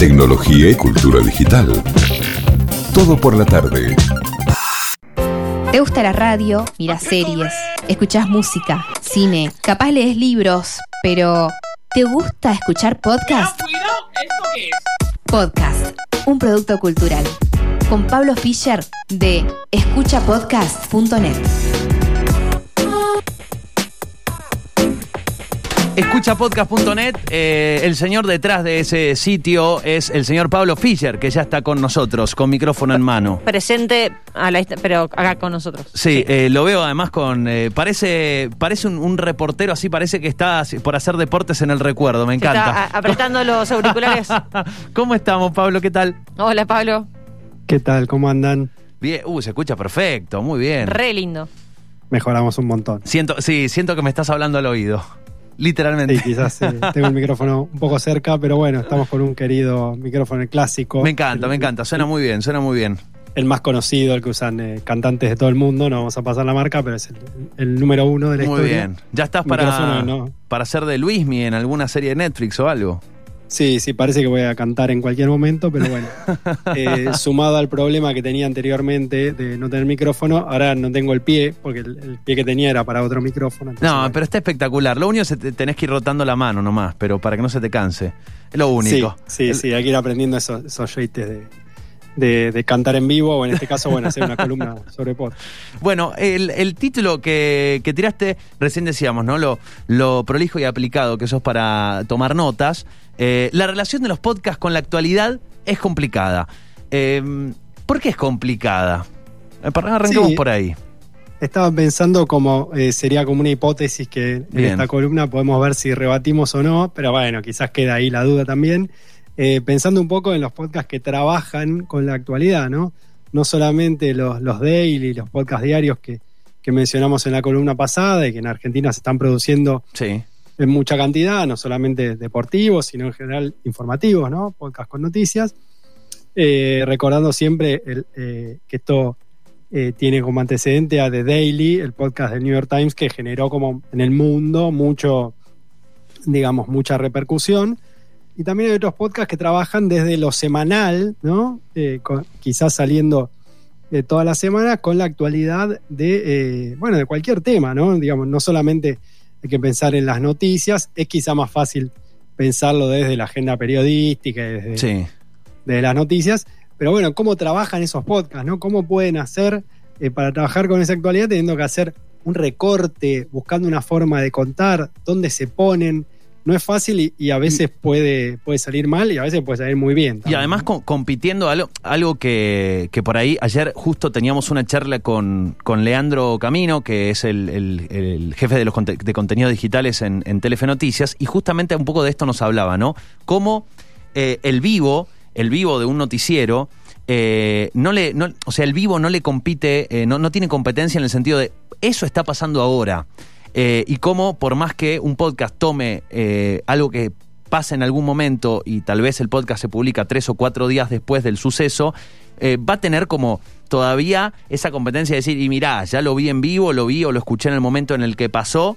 tecnología y cultura digital. Todo por la tarde. ¿Te gusta la radio? Miras series, escuchas música, cine, capaz lees libros, pero ¿te gusta escuchar podcast? Podcast, un producto cultural. Con Pablo Fischer de escuchapodcast.net. Escuchapodcast.net, eh, el señor detrás de ese sitio es el señor Pablo Fischer, que ya está con nosotros, con micrófono en mano. Presente, a la, pero acá con nosotros. Sí, eh, lo veo además con. eh, parece parece un, un reportero así, parece que está por hacer deportes en el recuerdo, me Se está encanta. a- apretando los auriculares. ¿Cómo estamos, Pablo? ¿Qué tal? Hola, Pablo. ¿Qué tal? ¿Cómo andan? Bien, uh, se escucha perfecto, muy bien. Re lindo. Mejoramos un montón. Siento, sí, siento que me estás hablando al oído. Literalmente. Sí, quizás eh, tengo el micrófono un poco cerca, pero bueno, estamos con un querido micrófono clásico. Me encanta, El- me encanta. Suena muy bien, suena muy bien. El más conocido, el que usan eh, cantantes de todo el mundo. No vamos a pasar la marca, pero es el, el número uno de la Muy historia. bien. ¿Ya estás para, para ser de Luismi en alguna serie de Netflix o algo? Sí, sí, parece que voy a cantar en cualquier momento, pero bueno. Eh, sumado al problema que tenía anteriormente de no tener micrófono, ahora no tengo el pie, porque el, el pie que tenía era para otro micrófono. No, bueno. pero está espectacular. Lo único es que te- tenés que ir rotando la mano nomás, pero para que no se te canse. Es lo único. Sí, sí, El- sí, hay que ir aprendiendo esos, esos jeites de, de- de cantar en vivo, o en este caso, bueno, hacer una columna sobre pod. Bueno, el, el título que, que tiraste, recién decíamos, ¿no? Lo, lo prolijo y aplicado que sos para tomar notas. Eh, la relación de los podcasts con la actualidad es complicada. Eh, ¿Por qué es complicada? Eh, Arranquemos Sí. por ahí. Estaba pensando como eh, sería como una hipótesis que en esta columna podemos ver si rebatimos o no, pero bueno, quizás queda ahí la duda también. Eh, pensando un poco en los podcasts que trabajan con la actualidad, ¿no? No solamente los, los daily, los podcasts diarios que, que mencionamos en la columna pasada y que en Argentina se están produciendo Sí. en mucha cantidad, no solamente deportivos, sino en general informativos, ¿no? Podcast con noticias. Eh, recordando siempre el, eh, que esto eh, tiene como antecedente a The Daily, el podcast del New York Times, que generó como en el mundo mucho, digamos, mucha repercusión. Y también hay otros podcasts que trabajan desde lo semanal, ¿no? Eh, con- quizás saliendo de toda la semana con la actualidad de, eh, bueno, de cualquier tema, ¿no? Digamos, no solamente hay que pensar en las noticias, es quizá más fácil pensarlo desde la agenda periodística, desde, Sí. de las noticias, pero bueno, ¿cómo trabajan esos podcasts? ¿no? ¿Cómo pueden hacer eh, para trabajar con esa actualidad teniendo que hacer un recorte, buscando una forma de contar, dónde se ponen? No es fácil y, y a veces puede, puede salir mal y a veces puede salir muy bien. Y además compitiendo algo, algo que, que por ahí, ayer justo teníamos una charla con, con Leandro Camino, que es el, el- el jefe de los conte- de contenidos digitales en, en Telefe Noticias, y justamente un poco de esto nos hablaba, ¿no? Cómo eh, el vivo, el vivo de un noticiero, eh, no le, no- o sea, el vivo no le compite, eh, no, no tiene competencia en el sentido de eso está pasando ahora. Eh, y cómo, por más que un podcast tome eh, algo que pasa en algún momento y tal vez el podcast se publica tres o cuatro días después del suceso, eh, va a tener como todavía esa competencia de decir, y mirá, ya lo vi en vivo, lo vi o lo escuché en el momento en el que pasó,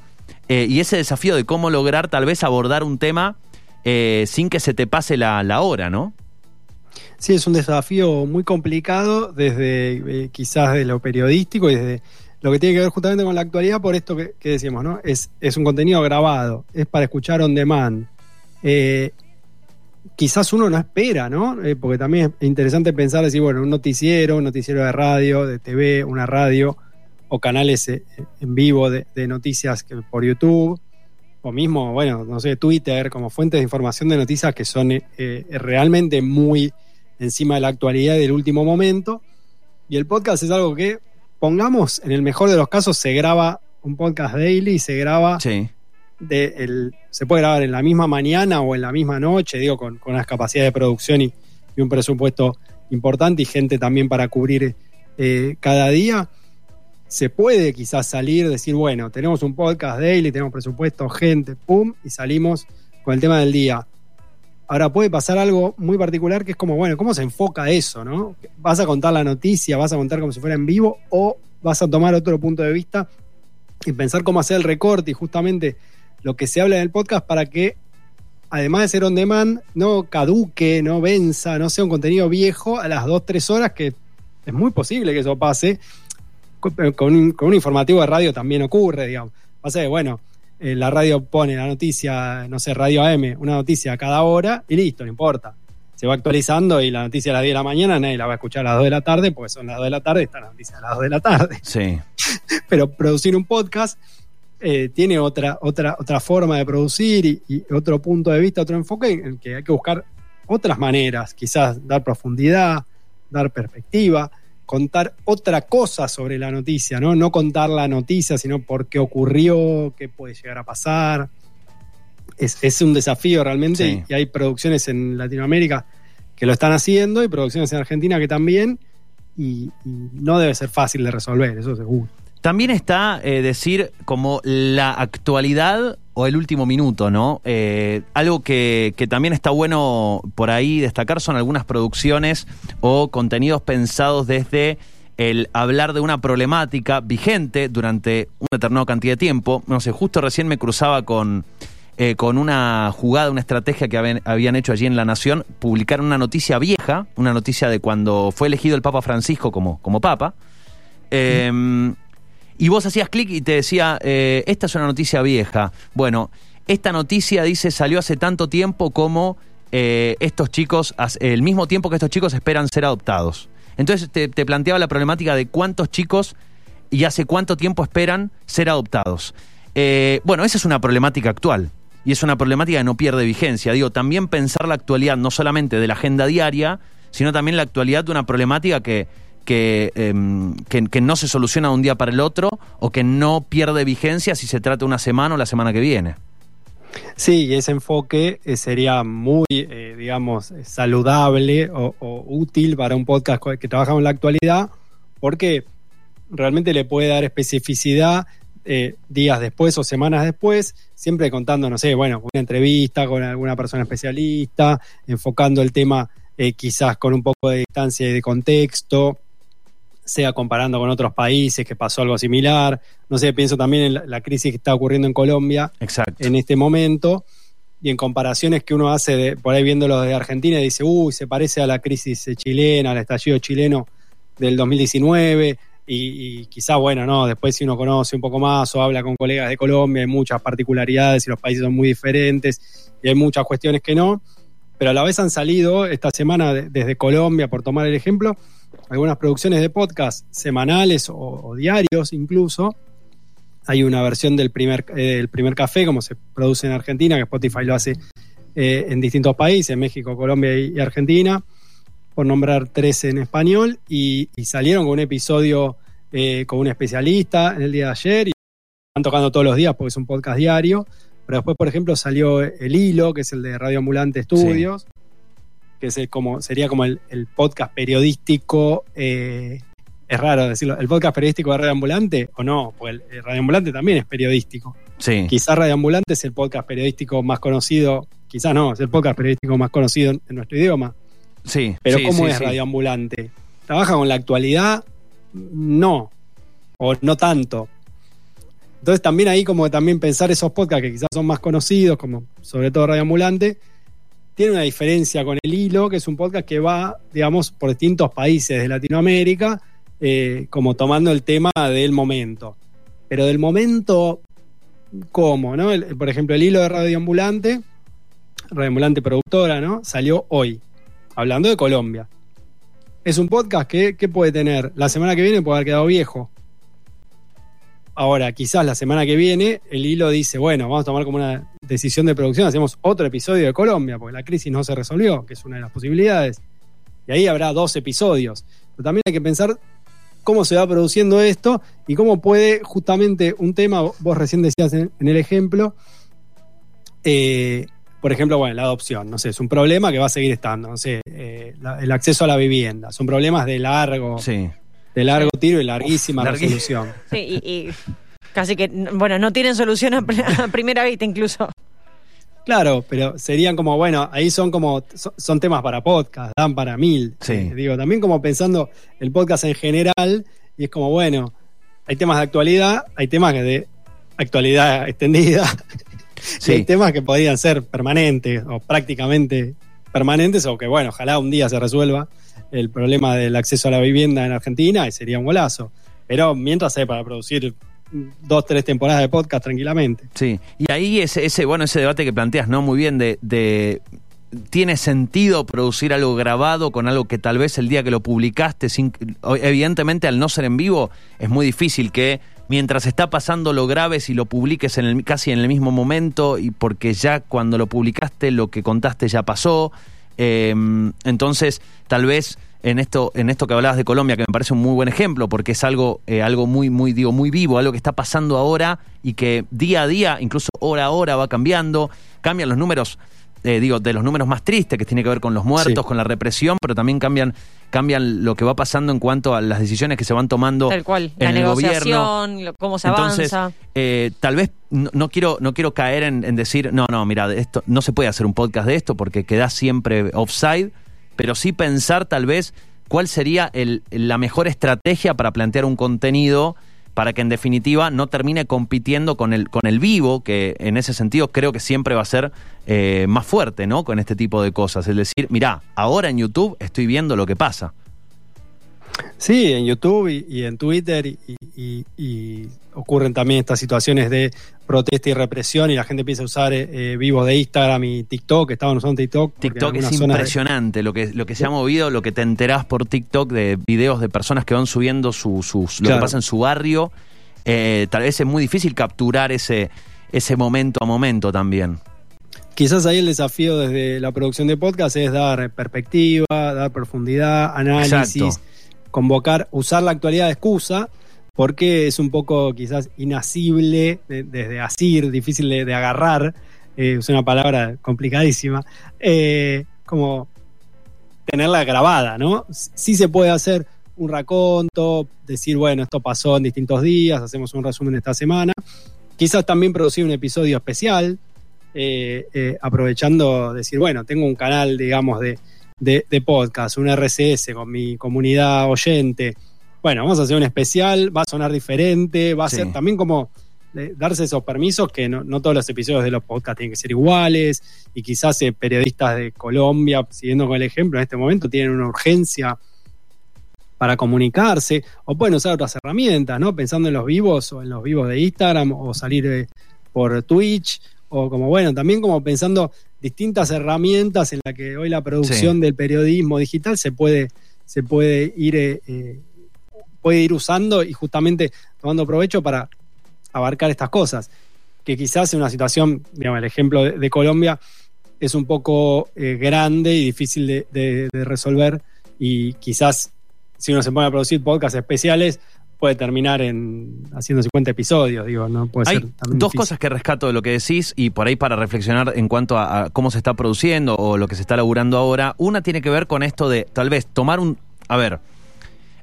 y ese desafío de cómo lograr tal vez abordar un tema sin que se te pase la, hora, ¿no? Sí, es un desafío muy complicado desde quizás de lo periodístico y desde lo que tiene que ver justamente con la actualidad, por esto que, que decíamos, ¿no? Es, es un contenido grabado, es para escuchar on demand. Eh, quizás uno no espera, ¿no? Eh, porque también es interesante pensar, decir, bueno, un noticiero, un noticiero de radio, de TV, una radio, o canales eh, en vivo de, noticias por YouTube, o mismo, bueno, no sé, Twitter, como fuentes de información de noticias que son realmente muy encima de la actualidad y del último momento. Y el podcast es algo que, pongamos, en el mejor de los casos, se graba un podcast daily y se graba Sí. de el, se puede grabar en la misma mañana o en la misma noche, digo, con, con unas capacidades de producción y, y un presupuesto importante y gente también para cubrir eh, cada día. Se puede quizás salir, decir, bueno, tenemos un podcast daily, tenemos presupuesto, gente, pum, y salimos con el tema del día. Ahora puede pasar algo muy particular que es como, bueno, ¿cómo se enfoca eso, no? ¿Vas a contar la noticia, vas a contar como si fuera en vivo o vas a tomar otro punto de vista y pensar cómo hacer el recorte y justamente lo que se habla en el podcast para que además de ser on demand, no caduque, no venza, no sea un contenido viejo a las 2, 3 horas, que es muy posible que eso pase. Con, un, informativo de radio también ocurre, digamos. Pasa que, bueno, eh, la radio pone la noticia, no sé, Radio AM, una noticia cada hora y listo, no importa. Se va actualizando y la noticia a las 10 de la mañana nadie la va a escuchar a las 2 de la tarde, porque son las 2 de la tarde está la noticia a las 2 de la tarde. Sí. Pero producir un podcast eh, tiene otra, otra, otra forma de producir y, y otro punto de vista, otro enfoque en el que hay que buscar otras maneras, quizás dar profundidad, dar perspectiva, contar otra cosa sobre la noticia, ¿no? No contar la noticia, sino por qué ocurrió, qué puede llegar a pasar. Es, es un desafío realmente Sí. y hay producciones en Latinoamérica que lo están haciendo y producciones en Argentina que también y, y no debe ser fácil de resolver, eso seguro. También está eh, decir como la actualidad o el último minuto, ¿no? Eh, algo que, que también está bueno por ahí destacar son algunas producciones o contenidos pensados desde el hablar de una problemática vigente durante una determinada cantidad de tiempo. No sé, justo recién me cruzaba con, eh, con una jugada, una estrategia que habían, habían hecho allí en La Nación, publicar una noticia vieja, una noticia de cuando fue elegido el Papa Francisco como, como Papa. Eh, y vos hacías clic y te decía, eh, esta es una noticia vieja. Bueno, esta noticia dice salió hace tanto tiempo como eh, estos chicos, el mismo tiempo que estos chicos esperan ser adoptados. Entonces te, te planteaba la problemática de cuántos chicos y hace cuánto tiempo esperan ser adoptados. Eh, bueno, esa es una problemática actual. Y es una problemática que no pierde vigencia. Digo, también pensar la actualidad no solamente de la agenda diaria, sino también la actualidad de una problemática que, que, em, que, que no se soluciona de un día para el otro o que no pierde vigencia si se trata una semana o la semana que viene. Sí, y ese enfoque eh, sería muy, eh, digamos, eh, saludable o, útil para un podcast que trabaja en la actualidad, porque realmente le puede dar especificidad días después o semanas después, siempre contando, no sé, bueno, una entrevista con alguna persona especialista, enfocando el tema quizás con un poco de distancia y de contexto, sea comparando con otros países que pasó algo similar. No sé, pienso también en la- crisis que está ocurriendo en Colombia Exacto. en este momento y en comparaciones que uno hace de, por ahí viéndolo de Argentina y dice, uy, se parece a la crisis eh, chilena, al estallido chileno del 2019 y, y quizá, bueno, no, después si uno conoce un poco más o habla con colegas de Colombia, hay muchas particularidades y los países son muy diferentes y hay muchas cuestiones que no, pero a la vez han salido esta semana de- desde Colombia, por tomar el ejemplo, algunas producciones de podcast semanales o, o diarios incluso, hay una versión del primer, eh, del primer café, como se produce en Argentina, que Spotify lo hace eh, en distintos países, México, Colombia y, y Argentina, por nombrar tres en español, y, y salieron con un episodio eh, con un especialista en el día de ayer, y están tocando todos los días porque es un podcast diario, pero después, por ejemplo, salió El Hilo, que es el de Radio Ambulante Estudios, que es como, sería como el, el podcast periodístico eh, es raro decirlo, ¿el podcast periodístico de Radio Ambulante o no? Pues el, el Radio Ambulante también es periodístico. Sí. Quizás Radio Ambulante es el podcast periodístico más conocido, quizás no, es el podcast periodístico más conocido en, en nuestro idioma. Sí. Pero sí, ¿cómo sí, es. Radio Ambulante? ¿Trabaja con la actualidad? No, o no tanto. Entonces también ahí como también pensar esos podcasts que quizás son más conocidos, como sobre todo Radio Ambulante, tiene una diferencia con el hilo, que es un podcast que va, digamos, por distintos países de Latinoamérica, eh, como tomando el tema del momento. Pero del momento, ¿cómo? ¿no? El- por ejemplo, el hilo de Radio Ambulante, Radio Ambulante productora, ¿no? Salió hoy, hablando de Colombia. Es un podcast que, que puede tener, la semana que viene puede haber quedado viejo. Ahora, quizás la semana que viene el hilo dice, bueno, vamos a tomar como una decisión de producción, hacemos otro episodio de Colombia, porque la crisis no se resolvió, que es una de las posibilidades. Y ahí habrá dos episodios. Pero también hay que pensar cómo se va produciendo esto y cómo puede justamente un tema, vos recién decías en, en el ejemplo, eh, por ejemplo, bueno, la adopción, no sé, es un problema que va a seguir estando, no sé, eh, el acceso a la vivienda, son problemas de largo, Sí. De largo tiro y larguísima resolución. Sí, y, y casi que, bueno, no tienen solución a, pr- a primera vista incluso. Claro, pero serían como, bueno, ahí son como, son, son temas para podcast, dan para mil. Sí. Eh, digo, también como pensando el podcast en general, y es como, bueno, hay temas de actualidad, hay temas de actualidad extendida, Y hay temas que podrían ser permanentes o prácticamente permanentes o que, bueno, ojalá un día se resuelva el problema del acceso a la vivienda en Argentina y sería un golazo. Pero mientras hay para producir dos, tres temporadas de podcast tranquilamente. Sí, y ahí ese, ese bueno, ese debate que planteas, ¿no? Muy bien, de, de ¿Tiene sentido producir algo grabado con algo que tal vez el día que lo publicaste, sin, evidentemente al no ser en vivo, es muy difícil que mientras está pasando lo grabes y lo publiques en casi en el mismo momento y porque ya cuando lo publicaste lo que contaste ya pasó. Em, entonces, tal vez en esto, en esto que hablabas de Colombia, que me parece un muy buen ejemplo, porque es algo, eh, algo muy, muy, digo, muy vivo, algo que está pasando ahora y que día a día, incluso hora a hora, va cambiando, cambian los números eh, digo, de los números más tristes, que tiene que ver con los muertos, con la represión, pero también cambian, cambian lo que va pasando en cuanto a las decisiones que se van tomando Tal cual. en la el negociación, gobierno. cómo se Entonces, avanza. eh, tal vez no, no quiero, no quiero caer en, en decir, no, no, mira, esto, no se puede hacer un podcast de esto porque queda siempre offside, pero sí pensar tal vez cuál sería el, la mejor estrategia para plantear un contenido para que en definitiva no termine compitiendo con el, con el vivo, que en ese sentido creo que siempre va a ser eh, más fuerte, ¿no? Con este tipo de cosas. Es decir, mirá, ahora en YouTube estoy viendo lo que pasa. Sí, en YouTube y, y en Twitter y, y- y ocurren también estas situaciones de protesta y represión y la gente empieza a usar eh, eh, vivos de Instagram y TikTok, estaban usando TikTok. TikTok es de- impresionante lo que, lo que se ha movido, lo que te enterás por TikTok de videos de personas que van subiendo su, sus, lo Claro. que pasa en su barrio. Eh, tal vez es muy difícil capturar ese, ese momento a momento también. Quizás ahí el desafío desde la producción de podcast es dar perspectiva, dar profundidad, análisis, Exacto. Convocar, usar la actualidad de excusa, porque es un poco quizás inasible de- desde asir, difícil de, agarrar, eh, es una palabra complicadísima, eh, como tenerla grabada, ¿no? Sí se puede hacer un raconto, decir, bueno, esto pasó en distintos días, hacemos un resumen esta semana. Quizás también producir un episodio especial, eh, eh, aprovechando, decir, bueno, tengo un canal, digamos, de, de, de podcast, un RCS con mi comunidad oyente. Bueno, vamos a hacer un especial, va a sonar diferente, va a Sí. ser también como eh, darse esos permisos que no, no todos los episodios de los podcasts tienen que ser iguales y quizás eh, periodistas de Colombia, siguiendo con el ejemplo, en este momento tienen una urgencia para comunicarse o pueden usar otras herramientas, ¿no? Pensando en los vivos o en los vivos de Instagram o salir eh, por Twitch o como bueno, también como pensando distintas herramientas en las que hoy la producción Sí. del periodismo digital se puede se puede ir eh, puede ir usando y justamente tomando provecho para abarcar estas cosas que quizás en una situación, digamos, el ejemplo de, de Colombia es un poco eh, grande y difícil de, de- de resolver y quizás si uno se pone a producir podcasts especiales puede terminar en haciendo 50 episodios, digo, no puede Hay ser también dos difícil. cosas que rescato de lo que decís y por ahí para reflexionar en cuanto a, a cómo se está produciendo o lo que se está laburando ahora. Una tiene que ver con esto de tal vez tomar un... A ver,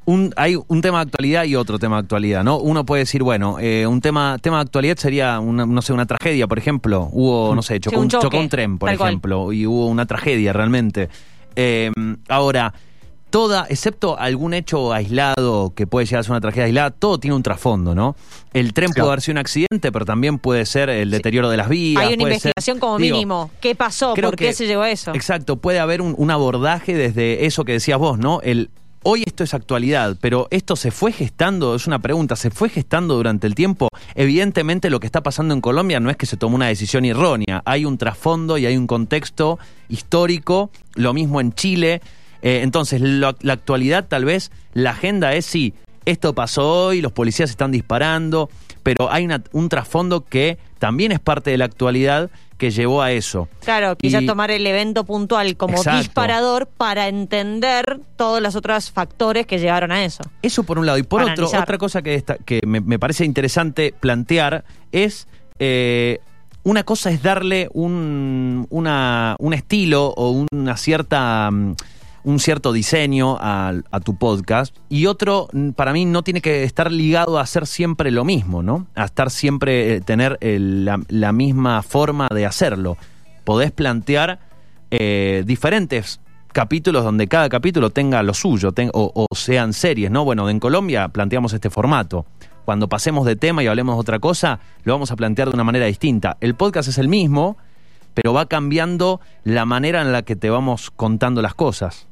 un, hay un tema de actualidad y otro tema de actualidad, ¿no? Uno puede decir, bueno, eh, un tema, tema de actualidad sería, una, no sé, una tragedia, por ejemplo. Hubo, no sé, chocó, un un, choque, chocó un tren, por cual. ejemplo, y hubo una tragedia realmente. Eh, ahora, toda, excepto algún hecho aislado que puede llegar a ser una tragedia aislada, todo tiene un trasfondo, ¿no? El tren Claro. puede haber sido un accidente, pero también puede ser el deterioro de las vías. Hay una puede ser- investigación como digo, mínimo. ¿Qué pasó? ¿Por qué que- se llegó a eso? Exacto, puede haber un, un abordaje desde eso que decías vos, ¿no? El hoy esto es actualidad, pero esto se fue gestando, es una pregunta, se fue gestando durante el tiempo. Evidentemente lo que está pasando en Colombia no es que se tomó una decisión errónea, hay un trasfondo y hay un contexto histórico, lo mismo en Chile. Eh, entonces, lo- la actualidad tal vez, la agenda es sí, esto pasó hoy, los policías están disparando, pero hay una- un trasfondo que también es parte de la actualidad que llevó a eso. Claro, quizás Y- tomar el evento puntual como Exacto. disparador para entender todos los otros factores que llevaron a eso. Eso por un lado. Y por otro, otra cosa que, esta- que me, me parece interesante plantear es. eh, una cosa es darle un, una- un estilo o una cierta. mm, un cierto diseño a, tu podcast y otro mm, para mí no tiene que estar ligado a hacer siempre lo mismo, ¿no? A estar siempre, eh, tener el- la, misma forma de hacerlo. Podés plantear eh, diferentes capítulos donde cada capítulo tenga lo suyo o, o sean series, ¿no? Bueno, en Colombia planteamos este formato. cuando pasemos de tema y hablemos de otra cosa, lo vamos a plantear de una manera distinta. El podcast es el mismo, pero va cambiando la manera en la que te vamos contando las cosas.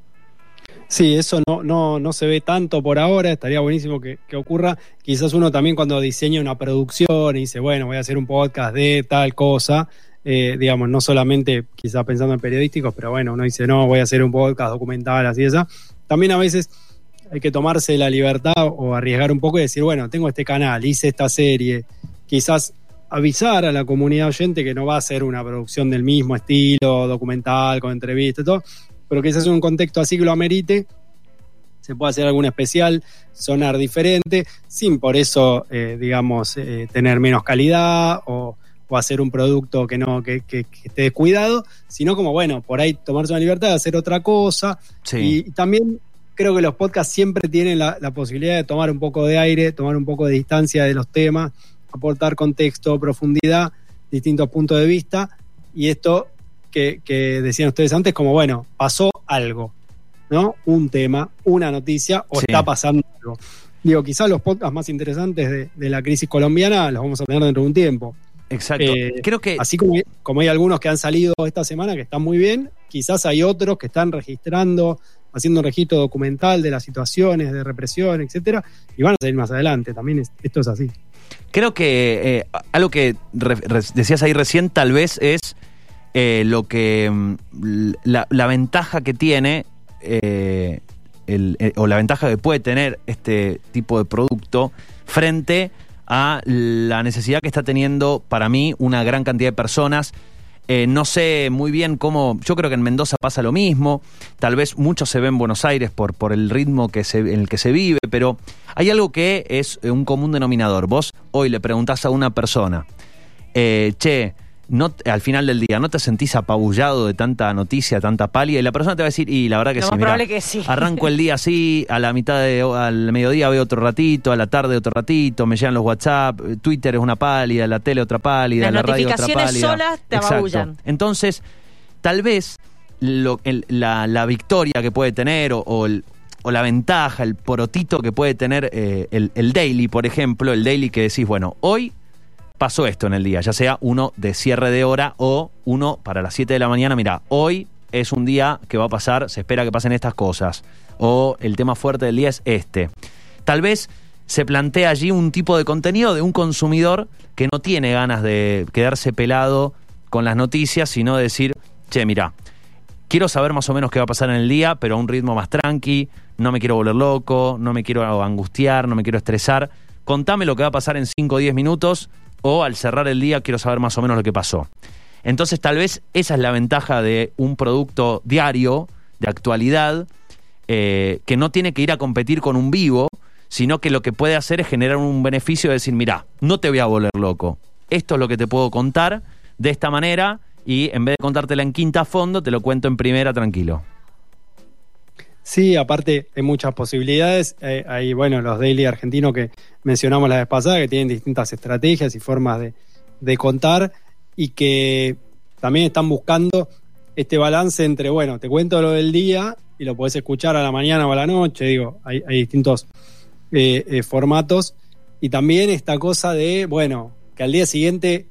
Sí, eso no, no, no se ve tanto por ahora, estaría buenísimo que, que, ocurra. Quizás uno también cuando diseña una producción y dice, bueno, voy a hacer un podcast de tal cosa, eh, digamos, no solamente quizás pensando en periodísticos, pero bueno, uno dice, no, voy a hacer un podcast documental, así esa. También a veces hay que tomarse la libertad o arriesgar un poco y decir, bueno, tengo este canal, hice esta serie, quizás avisar a la comunidad oyente que no va a ser una producción del mismo estilo, documental, con entrevistas todo, pero quizás en un contexto así que lo amerite, se puede hacer algún especial, sonar diferente, sin por eso, eh, digamos, eh, tener menos calidad o, o, hacer un producto que no que, que, que, esté descuidado, sino como, bueno, por ahí tomarse una libertad de hacer otra cosa. Sí. Y, también creo que los podcasts siempre tienen la, la posibilidad de tomar un poco de aire, tomar un poco de distancia de los temas, aportar contexto, profundidad, distintos puntos de vista, y esto que, que, decían ustedes antes, como bueno, pasó algo, ¿no? Un tema, una noticia, o sí. está pasando algo. Digo, quizás los podcasts más interesantes de, de, la crisis colombiana los vamos a tener dentro de un tiempo. Exacto. Eh, Creo que. Así como, como hay algunos que han salido esta semana que están muy bien, quizás hay otros que están registrando, haciendo un registro documental de las situaciones de represión, etcétera, y van a salir más adelante. También es, esto es así. Creo que eh, algo que re, re, decías ahí recién, tal vez es eh, lo que mm, la, ventaja que tiene eh, el, o la ventaja que puede tener este tipo de producto frente a la necesidad que está teniendo para mí una gran cantidad de personas. Eh, no sé muy bien cómo. Yo creo que en Mendoza pasa lo mismo. Tal vez mucho se ve en Buenos Aires por, por el ritmo que se, en el que se vive, pero hay algo que es un común denominador. Vos hoy le preguntás a una persona, eh, che, no, al final del día, ¿no te sentís apabullado de tanta noticia, tanta palia? Y la persona te va a decir, y la verdad que sí, más mirá, probable que sí. arranco el día así, a la mitad de, al mediodía veo otro ratito, a la tarde otro ratito, me llegan los WhatsApp, Twitter es una pálida, la tele otra pálida, Las la radio otra pálida. solas te. Entonces, tal vez lo, el, la, la, victoria que puede tener o, o, el, o, la ventaja, el porotito que puede tener eh, el, el daily, por ejemplo, el daily que decís, bueno, hoy pasó esto en el día, ya sea uno de cierre de hora o uno para las 7 de la mañana, mira, hoy es un día que va a pasar, se espera que pasen estas cosas, o el tema fuerte del día es este. Tal vez se plantea allí un tipo de contenido de un consumidor que no tiene ganas de quedarse pelado con las noticias, sino de decir, che, mira, quiero saber más o menos qué va a pasar en el día, pero a un ritmo más tranqui, no me quiero volver loco, no me quiero angustiar, no me quiero estresar. Contame lo que va a pasar en 5 o 10 minutos o al cerrar el día quiero saber más o menos lo que pasó. Entonces tal vez esa es la ventaja de un producto diario, de actualidad, eh, que no tiene que ir a competir con un vivo, sino que lo que puede hacer es generar un beneficio de decir, mira, no te voy a volver loco, esto es lo que te puedo contar de esta manera y en vez de contártela en quinta fondo, te lo cuento en primera tranquilo. Sí, aparte hay muchas posibilidades. Eh, hay, bueno, los daily argentinos que mencionamos la vez pasada, que tienen distintas estrategias y formas de, contar y que también están buscando este balance entre, bueno, te cuento lo del día y lo podés escuchar a la mañana o a la noche, digo, hay, hay distintos eh, eh, formatos. Y también esta cosa de, bueno, que al día siguiente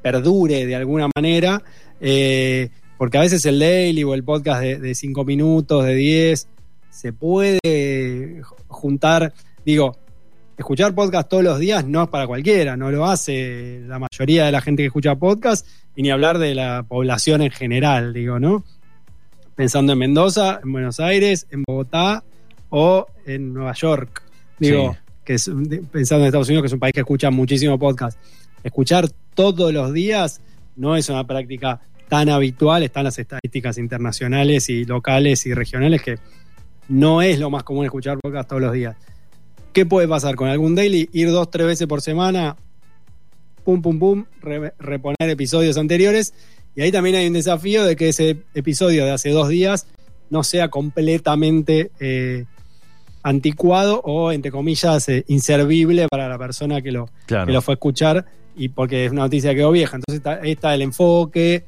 perdure de alguna manera. Eh, porque a veces el daily o el podcast de, de cinco minutos, de 10, se puede juntar, digo, escuchar podcast todos los días no es para cualquiera, no lo hace la mayoría de la gente que escucha podcast y ni hablar de la población en general, digo, ¿no? Pensando en Mendoza, en Buenos Aires, en Bogotá o en Nueva York, digo, sí. que es, pensando en Estados Unidos, que es un país que escucha muchísimo podcast. Escuchar todos los días no es una práctica tan habitual, están las estadísticas internacionales y locales y regionales que no es lo más común escuchar podcast todos los días. ¿Qué puede pasar con algún daily? Ir dos, tres veces por semana, pum, pum, pum, re reponer episodios anteriores. Y ahí también hay un desafío de que ese episodio de hace dos días no sea completamente eh, anticuado o, entre comillas, eh, inservible para la persona que lo, claro. que lo fue a escuchar y porque es una noticia que quedó vieja. Entonces está, ahí está el enfoque,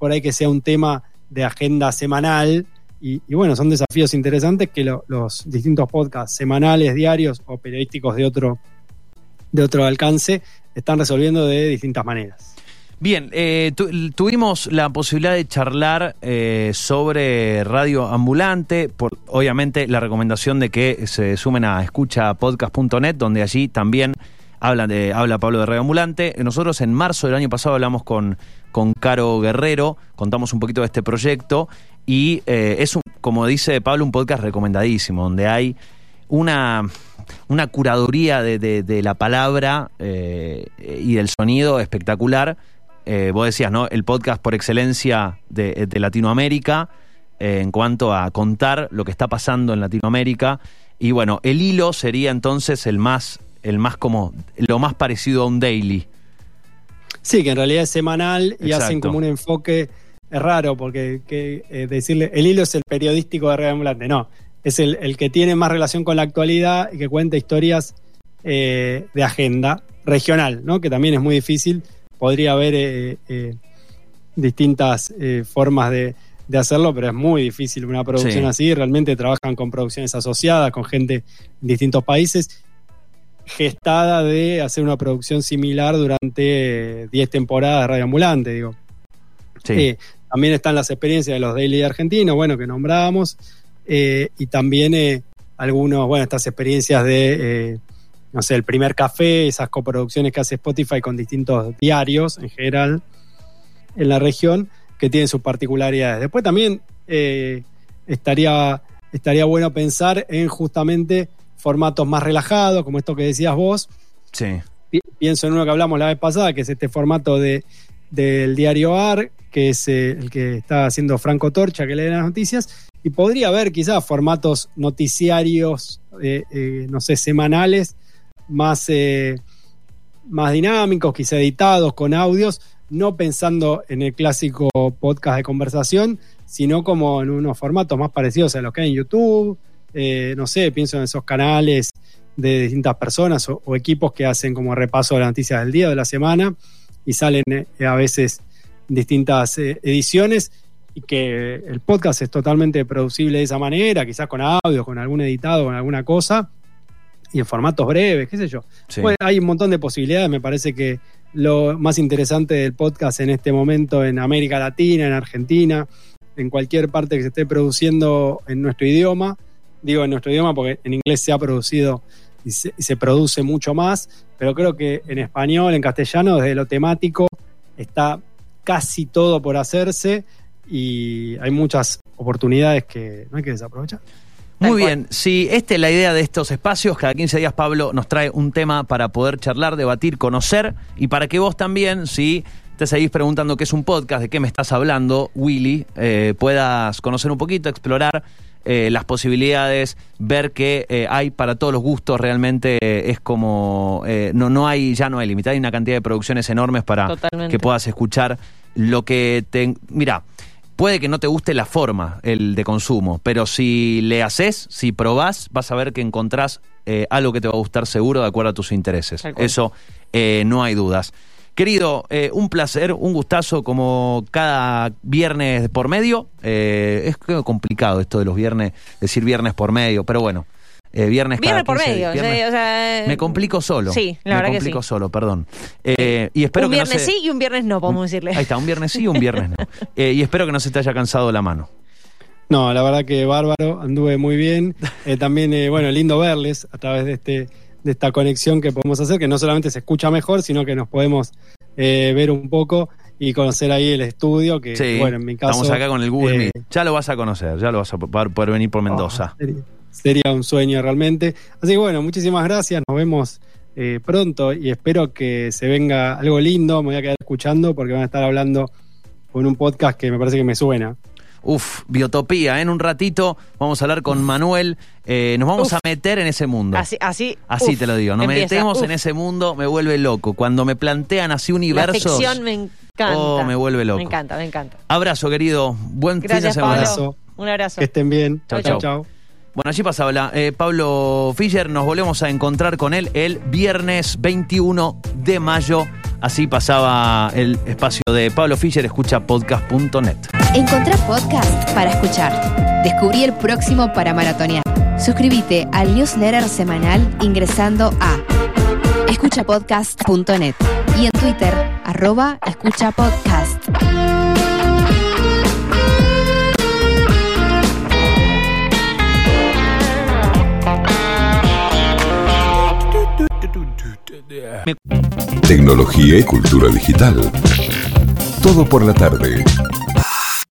por ahí que sea un tema de agenda semanal. Y, bueno, son desafíos interesantes que lo, los distintos podcasts semanales, diarios o periodísticos de otro, de otro alcance, están resolviendo de distintas maneras. Bien, eh, tu- tuvimos la posibilidad de charlar eh, sobre radio ambulante, por, obviamente la recomendación de que se sumen a escuchapodcast.net, donde allí también habla, de, habla Pablo de radio ambulante. Nosotros en marzo del año pasado hablamos con, con Caro Guerrero, contamos un poquito de este proyecto y eh, es, un, como dice Pablo, un podcast recomendadísimo, donde hay una, una curaduría de, de- la palabra eh, y del sonido espectacular. Eh, vos decías, ¿no? El podcast por excelencia de, de Latinoamérica en cuanto a contar lo que está pasando en Latinoamérica. Y bueno, el hilo sería entonces el más, el más como, lo más parecido a un daily. Sí, que en realidad es semanal y Exacto. hacen como un enfoque, raro porque que, eh, decirle, el hilo es el periodístico de Radio Ambulante, no, es el, el que tiene más relación con la actualidad y que cuenta historias eh, de agenda regional, ¿no? que también es muy difícil, podría haber eh, eh, distintas eh, formas de, de hacerlo, pero es muy difícil una producción Sí. así, realmente trabajan con producciones asociadas, con gente en distintos países gestada de hacer una producción similar durante eh, 10 temporadas de Radio Ambulante, digo. Sí. Eh, también están las experiencias de los daily argentinos, bueno, que nombrábamos, eh, y también eh, algunos, bueno, estas experiencias de, eh, no sé, el primer café, esas coproducciones que hace Spotify con distintos diarios en general en la región, que tienen sus particularidades. Después también eh, estaría, estaría bueno pensar en justamente formatos más relajados, como esto que decías vos, sí. Pi- pienso en uno que hablamos la vez pasada, que es este formato de, del diario AR, que es eh, el que está haciendo Franco Torcha, que lee las noticias, y podría haber quizás formatos noticiarios, eh, eh, no sé, semanales, más, eh, más dinámicos, quizá editados, con audios, no pensando en el clásico podcast de conversación, sino como en unos formatos más parecidos a los que hay en YouTube, eh, no sé, pienso en esos canales de distintas personas o, o equipos que hacen como repaso de las noticias del día, de la semana, y salen eh, a veces distintas eh, ediciones y que el podcast es totalmente producible de esa manera, quizás con audio, con algún editado, con alguna cosa, y en formatos breves, qué sé yo. sí. Bueno, hay un montón de posibilidades, me parece que lo más interesante del podcast en este momento en América Latina, en Argentina, en cualquier parte que se esté produciendo en nuestro idioma, digo en nuestro idioma porque en inglés se ha producido y se, y se produce mucho más, pero creo que en español, en castellano, desde lo temático, está casi todo por hacerse y hay muchas oportunidades que no hay que desaprovechar. Muy bien, si esta es la idea de estos espacios, cada 15 días Pablo nos trae un tema para poder charlar, debatir, conocer y para que vos también, si te seguís preguntando qué es un podcast, de qué me estás hablando, Willy, eh, puedas conocer un poquito, explorar eh, las posibilidades, ver que eh, hay para todos los gustos, realmente eh, es como, no, no hay, ya no hay límite, hay una cantidad de producciones enormes para Totalmente. que puedas escuchar lo que te... Mira, puede que no te guste la forma, el de consumo, pero si le haces, si probás, vas a ver que encontrás algo que te va a gustar seguro de acuerdo a tus intereses. Eso no hay dudas. Querido, eh, un placer, un gustazo como cada viernes por medio. Eh, es creo, complicado esto de los viernes, decir viernes por medio, pero bueno, eh, viernes cada Viernes por 15 medio. viernes- sí, o sea, me complico solo. Sí, la me verdad que complico sí. solo, perdón. Eh, y espero un que no viernes se- sí y un viernes no, podemos decirle. Ahí está, un viernes sí, un viernes no. Eh, y espero que no se te haya cansado la mano. No, la verdad que bárbaro, anduve muy bien. Eh, también, eh, bueno, lindo verles a través de este de esta conexión que podemos hacer, que no solamente se escucha mejor, sino que nos podemos eh, ver un poco y conocer ahí el estudio, que Sí, bueno, en mi caso... estamos acá con el Google eh, Meet. Ya lo vas a conocer, ya lo vas a poder, poder venir por Mendoza. oh, sería, sería un sueño realmente. Así que bueno, muchísimas gracias, nos vemos eh, pronto y espero que se venga algo lindo, me voy a quedar escuchando porque van a estar hablando con un podcast que me parece que me suena. Uf, biotopía. ¿eh? En un ratito vamos a hablar con Manuel. Eh, nos vamos Uf. a meter en ese mundo. Así, así, Así uf, te lo digo. Nos empieza, metemos uf. en ese mundo, me vuelve loco. Cuando me plantean así La universos. ficción me encanta. Oh, me vuelve loco. Me encanta, me encanta. Abrazo, querido. Buen Gracias, fin de semana. Pablo. Abrazo. Un abrazo. Que estén bien. Chau, chau. chau. chau. Bueno, allí pasaba la- eh, Pablo Fischer. Nos volvemos a encontrar con él el viernes 21 de mayo. Así pasaba el espacio de Pablo Fischer. Escucha podcast.net. Encontrá podcast para escuchar. Descubrí el próximo para maratonear. Suscríbete al newsletter semanal ingresando a escuchapodcast.net y en Twitter, arroba escuchapodcast. Tecnología y cultura digital. Todo por la tarde.